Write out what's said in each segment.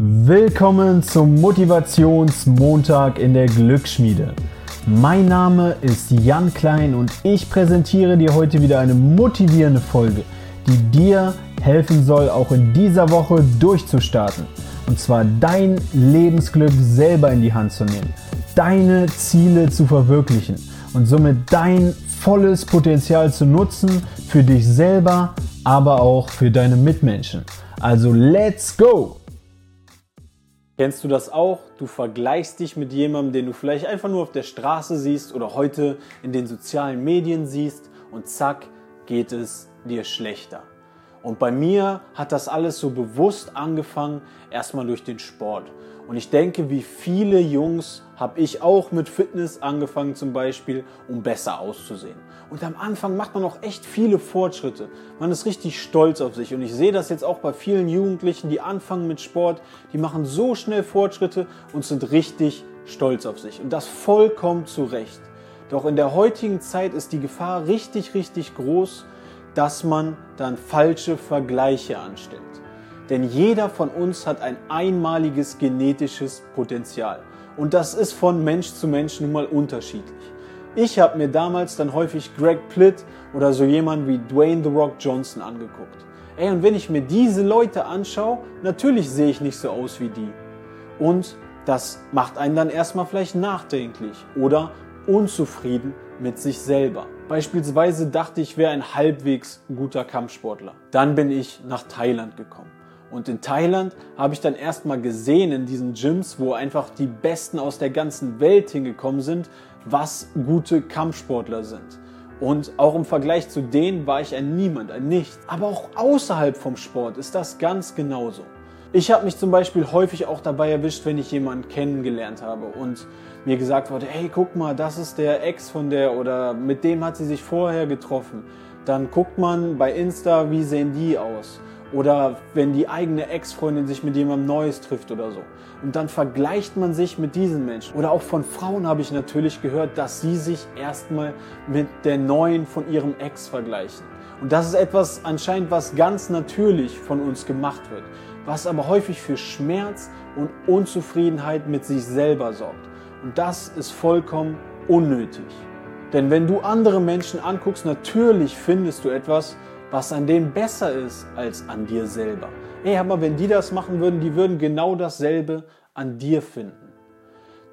Willkommen zum Motivationsmontag in der Glücksschmiede. Mein Name ist Jan Klein und ich präsentiere dir heute wieder eine motivierende Folge, die dir helfen soll, auch in dieser Woche durchzustarten. Und zwar dein Lebensglück selber in die Hand zu nehmen, deine Ziele zu verwirklichen und somit dein volles Potenzial zu nutzen für dich selber, aber auch für deine Mitmenschen. Also let's go! Kennst du das auch? Du vergleichst dich mit jemandem, den du vielleicht einfach nur auf der Straße siehst oder heute in den sozialen Medien siehst und zack, geht es dir schlechter. Und bei mir hat das alles so bewusst angefangen, erstmal durch den Sport. Und ich denke, wie viele Jungs habe ich auch mit Fitness angefangen zum Beispiel, um besser auszusehen. Und am Anfang macht man auch echt viele Fortschritte. Man ist richtig stolz auf sich. Und ich sehe das jetzt auch bei vielen Jugendlichen, die anfangen mit Sport. Die machen so schnell Fortschritte und sind richtig stolz auf sich. Und das vollkommen zu Recht. Doch in der heutigen Zeit ist die Gefahr richtig, richtig groß, dass man dann falsche Vergleiche anstellt. Denn jeder von uns hat ein einmaliges genetisches Potenzial. Und das ist von Mensch zu Mensch nun mal unterschiedlich. Ich habe mir damals dann häufig Greg Plitt oder so jemand wie Dwayne The Rock Johnson angeguckt. Ey, und wenn ich mir diese Leute anschaue, natürlich sehe ich nicht so aus wie die. Und das macht einen dann erstmal vielleicht nachdenklich oder unzufrieden mit sich selber. Beispielsweise dachte ich, wäre ein halbwegs guter Kampfsportler. Dann bin ich nach Thailand gekommen. Und in Thailand habe ich dann erstmal gesehen in diesen Gyms, wo einfach die Besten aus der ganzen Welt hingekommen sind, was gute Kampfsportler sind. Und auch im Vergleich zu denen war ich ein Niemand, ein Nichts. Aber auch außerhalb vom Sport ist das ganz genauso. Ich habe mich zum Beispiel häufig auch dabei erwischt, wenn ich jemanden kennengelernt habe und mir gesagt wurde, hey, guck mal, das ist der Ex von der oder mit dem hat sie sich vorher getroffen. Dann guckt man bei Insta, wie sehen die aus. Oder wenn die eigene Ex-Freundin sich mit jemandem Neues trifft oder so. Und dann vergleicht man sich mit diesen Menschen. Oder auch von Frauen habe ich natürlich gehört, dass sie sich erstmal mit der neuen von ihrem Ex vergleichen. Und das ist etwas anscheinend, was ganz natürlich von uns gemacht wird, was aber häufig für Schmerz und Unzufriedenheit mit sich selber sorgt. Und das ist vollkommen unnötig. Denn wenn du andere Menschen anguckst, natürlich findest du etwas, was an denen besser ist als an dir selber. Ey, aber wenn die das machen würden, die würden genau dasselbe an dir finden.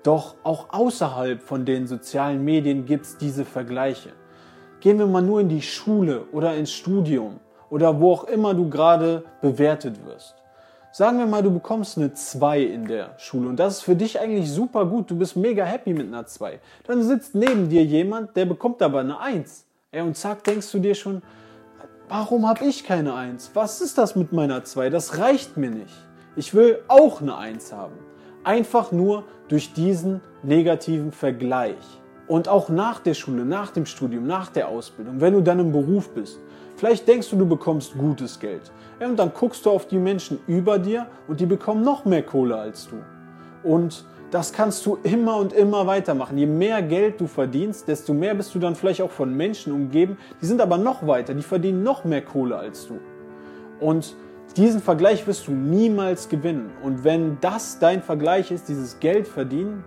Doch auch außerhalb von den sozialen Medien gibt es diese Vergleiche. Gehen wir mal nur in die Schule oder ins Studium oder wo auch immer du gerade bewertet wirst. Sagen wir mal, du bekommst eine 2 in der Schule und das ist für dich eigentlich super gut. Du bist mega happy mit einer 2. Dann sitzt neben dir jemand, der bekommt aber eine 1. Ey, und zack, denkst du dir schon, Warum habe ich keine Eins? Was ist das mit meiner Zwei? Das reicht mir nicht. Ich will auch eine Eins haben. Einfach nur durch diesen negativen Vergleich. Und auch nach der Schule, nach dem Studium, nach der Ausbildung, wenn du dann im Beruf bist, vielleicht denkst du, du bekommst gutes Geld. Und dann guckst du auf die Menschen über dir und die bekommen noch mehr Kohle als du. Und das kannst du immer und immer weitermachen. Je mehr Geld du verdienst, desto mehr bist du dann vielleicht auch von Menschen umgeben. Die sind aber noch weiter, die verdienen noch mehr Kohle als du. Und diesen Vergleich wirst du niemals gewinnen. Und wenn das dein Vergleich ist, dieses Geld verdienen,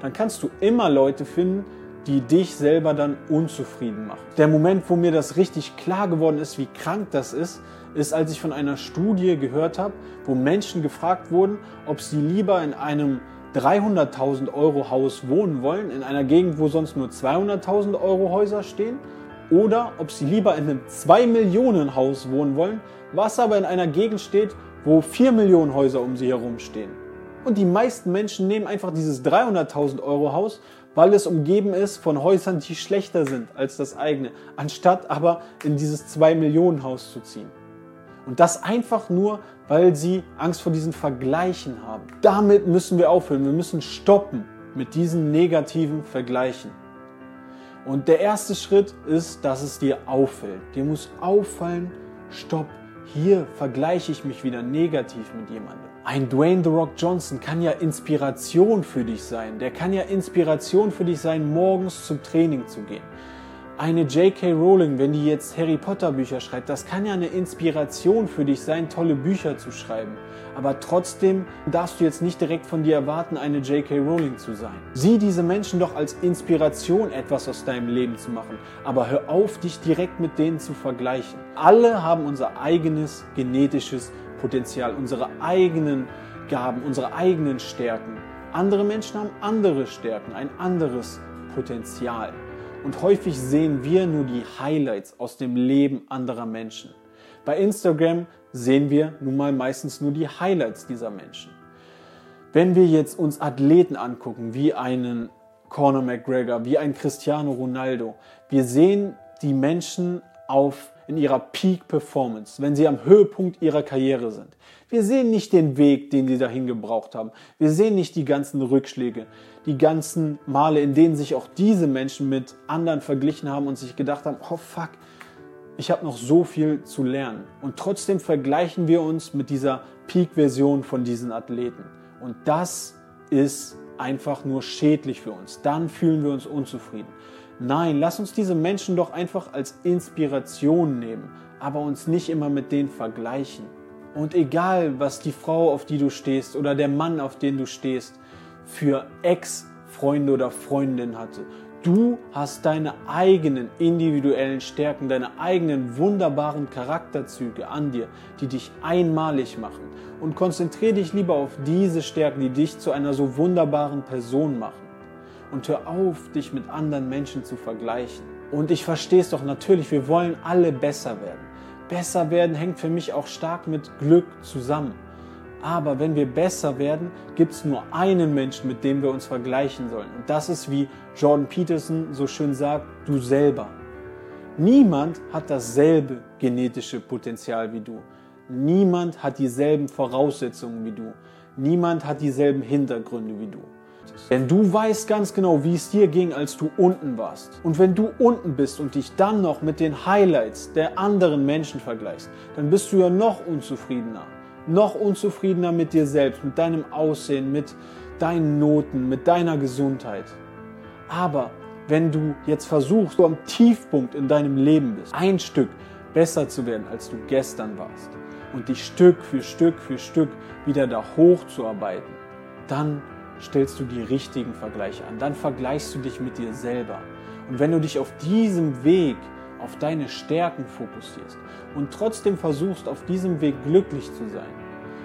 dann kannst du immer Leute finden, die dich selber dann unzufrieden machen. Der Moment, wo mir das richtig klar geworden ist, wie krank das ist, ist, als ich von einer Studie gehört habe, wo Menschen gefragt wurden, ob sie lieber in einem 300.000 Euro Haus wohnen wollen, in einer Gegend, wo sonst nur 200.000 Euro Häuser stehen, oder ob sie lieber in einem 2 Millionen Haus wohnen wollen, was aber in einer Gegend steht, wo 4 Millionen Häuser um sie herum stehen. Und die meisten Menschen nehmen einfach dieses 300.000 Euro Haus, weil es umgeben ist von Häusern, die schlechter sind als das eigene, anstatt aber in dieses 2 Millionen Haus zu ziehen. Und das einfach nur, weil sie Angst vor diesen Vergleichen haben. Damit müssen wir aufhören. Wir müssen stoppen mit diesen negativen Vergleichen. Und der erste Schritt ist, dass es dir auffällt. Dir muss auffallen, stopp, hier vergleiche ich mich wieder negativ mit jemandem. Ein Dwayne The Rock Johnson kann ja Inspiration für dich sein. Der kann ja Inspiration für dich sein, morgens zum Training zu gehen. Eine J.K. Rowling, wenn die jetzt Harry Potter Bücher schreibt, das kann ja eine Inspiration für dich sein, tolle Bücher zu schreiben. Aber trotzdem darfst du jetzt nicht direkt von dir erwarten, eine J.K. Rowling zu sein. Sieh diese Menschen doch als Inspiration, etwas aus deinem Leben zu machen. Aber hör auf, dich direkt mit denen zu vergleichen. Alle haben unser eigenes genetisches Potenzial, unsere eigenen Gaben, unsere eigenen Stärken. Andere Menschen haben andere Stärken, ein anderes Potenzial. Und häufig sehen wir nur die Highlights aus dem Leben anderer Menschen. Bei Instagram sehen wir nun mal meistens nur die Highlights dieser Menschen. Wenn wir jetzt uns Athleten angucken, wie einen Conor McGregor, wie ein Cristiano Ronaldo, wir sehen die Menschen auf in ihrer Peak Performance, wenn sie am Höhepunkt ihrer Karriere sind. Wir sehen nicht den Weg, den sie dahin gebraucht haben. Wir sehen nicht die ganzen Rückschläge, die ganzen Male, in denen sich auch diese Menschen mit anderen verglichen haben und sich gedacht haben, oh fuck, ich habe noch so viel zu lernen. Und trotzdem vergleichen wir uns mit dieser Peak-Version von diesen Athleten. Und das ist einfach nur schädlich für uns. Dann fühlen wir uns unzufrieden. Nein, lass uns diese Menschen doch einfach als Inspiration nehmen, aber uns nicht immer mit denen vergleichen. Und egal, was die Frau, auf die du stehst oder der Mann, auf den du stehst, für Ex-Freunde oder Freundinnen hatte, du hast deine eigenen individuellen Stärken, deine eigenen wunderbaren Charakterzüge an dir, die dich einmalig machen. Und konzentriere dich lieber auf diese Stärken, die dich zu einer so wunderbaren Person machen und hör auf, dich mit anderen Menschen zu vergleichen. Und ich verstehe es doch natürlich, wir wollen alle besser werden. Besser werden hängt für mich auch stark mit Glück zusammen. Aber wenn wir besser werden, gibt es nur einen Menschen, mit dem wir uns vergleichen sollen. Und das ist, wie Jordan Peterson so schön sagt, du selber. Niemand hat dasselbe genetische Potenzial wie du. Niemand hat dieselben Voraussetzungen wie du. Niemand hat dieselben Hintergründe wie du. Denn du weißt ganz genau, wie es dir ging, als du unten warst. Und wenn du unten bist und dich dann noch mit den Highlights der anderen Menschen vergleichst, dann bist du ja noch unzufriedener. Noch unzufriedener mit dir selbst, mit deinem Aussehen, mit deinen Noten, mit deiner Gesundheit. Aber wenn du jetzt versuchst, du am Tiefpunkt in deinem Leben bist, ein Stück besser zu werden, als du gestern warst und dich Stück für Stück für Stück wieder da hochzuarbeiten, dann stellst du die richtigen Vergleiche an. Dann vergleichst du dich mit dir selber. Und wenn du dich auf diesem Weg auf deine Stärken fokussierst und trotzdem versuchst, auf diesem Weg glücklich zu sein,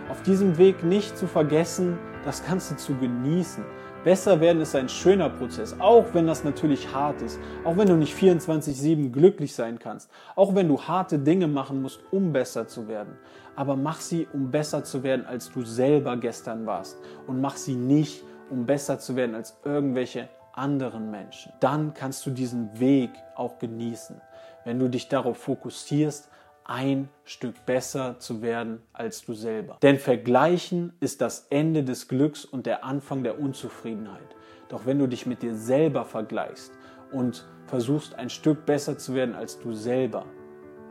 auf diesem Weg nicht zu vergessen, das Ganze zu genießen. Besser werden ist ein schöner Prozess, auch wenn das natürlich hart ist, auch wenn du nicht 24/7 glücklich sein kannst, auch wenn du harte Dinge machen musst, um besser zu werden. Aber mach sie, um besser zu werden, als du selber gestern warst. Und mach sie nicht, um besser zu werden als irgendwelche anderen Menschen. Dann kannst du diesen Weg auch genießen, wenn du dich darauf fokussierst, ein Stück besser zu werden als du selber. Denn Vergleichen ist das Ende des Glücks und der Anfang der Unzufriedenheit. Doch wenn du dich mit dir selber vergleichst und versuchst ein Stück besser zu werden als du selber,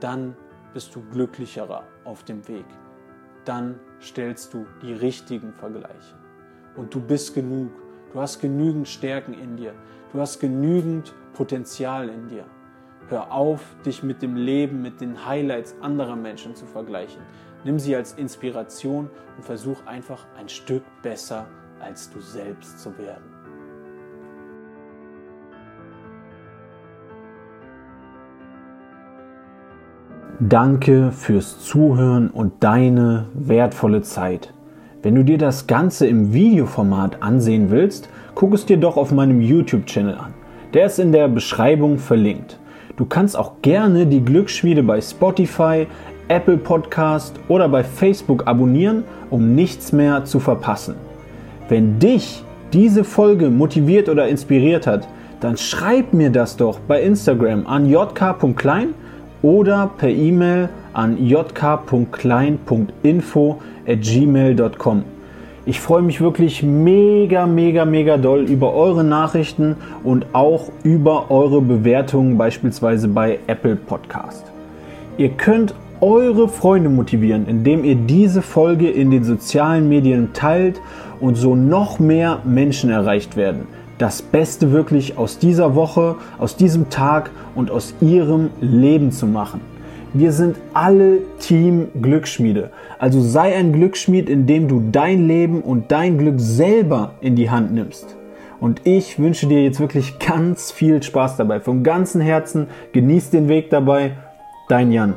dann bist du glücklicherer auf dem Weg. Dann stellst du die richtigen Vergleiche. Und du bist genug. Du hast genügend Stärken in dir. Du hast genügend Potenzial in dir. Hör auf, dich mit dem Leben, mit den Highlights anderer Menschen zu vergleichen. Nimm sie als Inspiration und versuch einfach ein Stück besser als du selbst zu werden. Danke fürs Zuhören und deine wertvolle Zeit. Wenn du dir das Ganze im Videoformat ansehen willst, guck es dir doch auf meinem YouTube-Channel an. Der ist in der Beschreibung verlinkt. Du kannst auch gerne die Glücksschmiede bei Spotify, Apple Podcast oder bei Facebook abonnieren, um nichts mehr zu verpassen. Wenn dich diese Folge motiviert oder inspiriert hat, dann schreib mir das doch bei Instagram an jk.klein oder per E-Mail an jk.klein.info at gmail.com. Ich freue mich wirklich mega, mega, mega doll über eure Nachrichten und auch über eure Bewertungen beispielsweise bei Apple Podcast. Ihr könnt eure Freunde motivieren, indem ihr diese Folge in den sozialen Medien teilt und so noch mehr Menschen erreicht werden. das Beste wirklich aus dieser Woche, aus diesem Tag und aus ihrem Leben zu machen. Wir sind alle Team Glücksschmiede. Also sei ein Glücksschmied, indem du dein Leben und dein Glück selber in die Hand nimmst. Und ich wünsche dir jetzt wirklich ganz viel Spaß dabei. Vom ganzen Herzen genieß den Weg dabei. Dein Jan.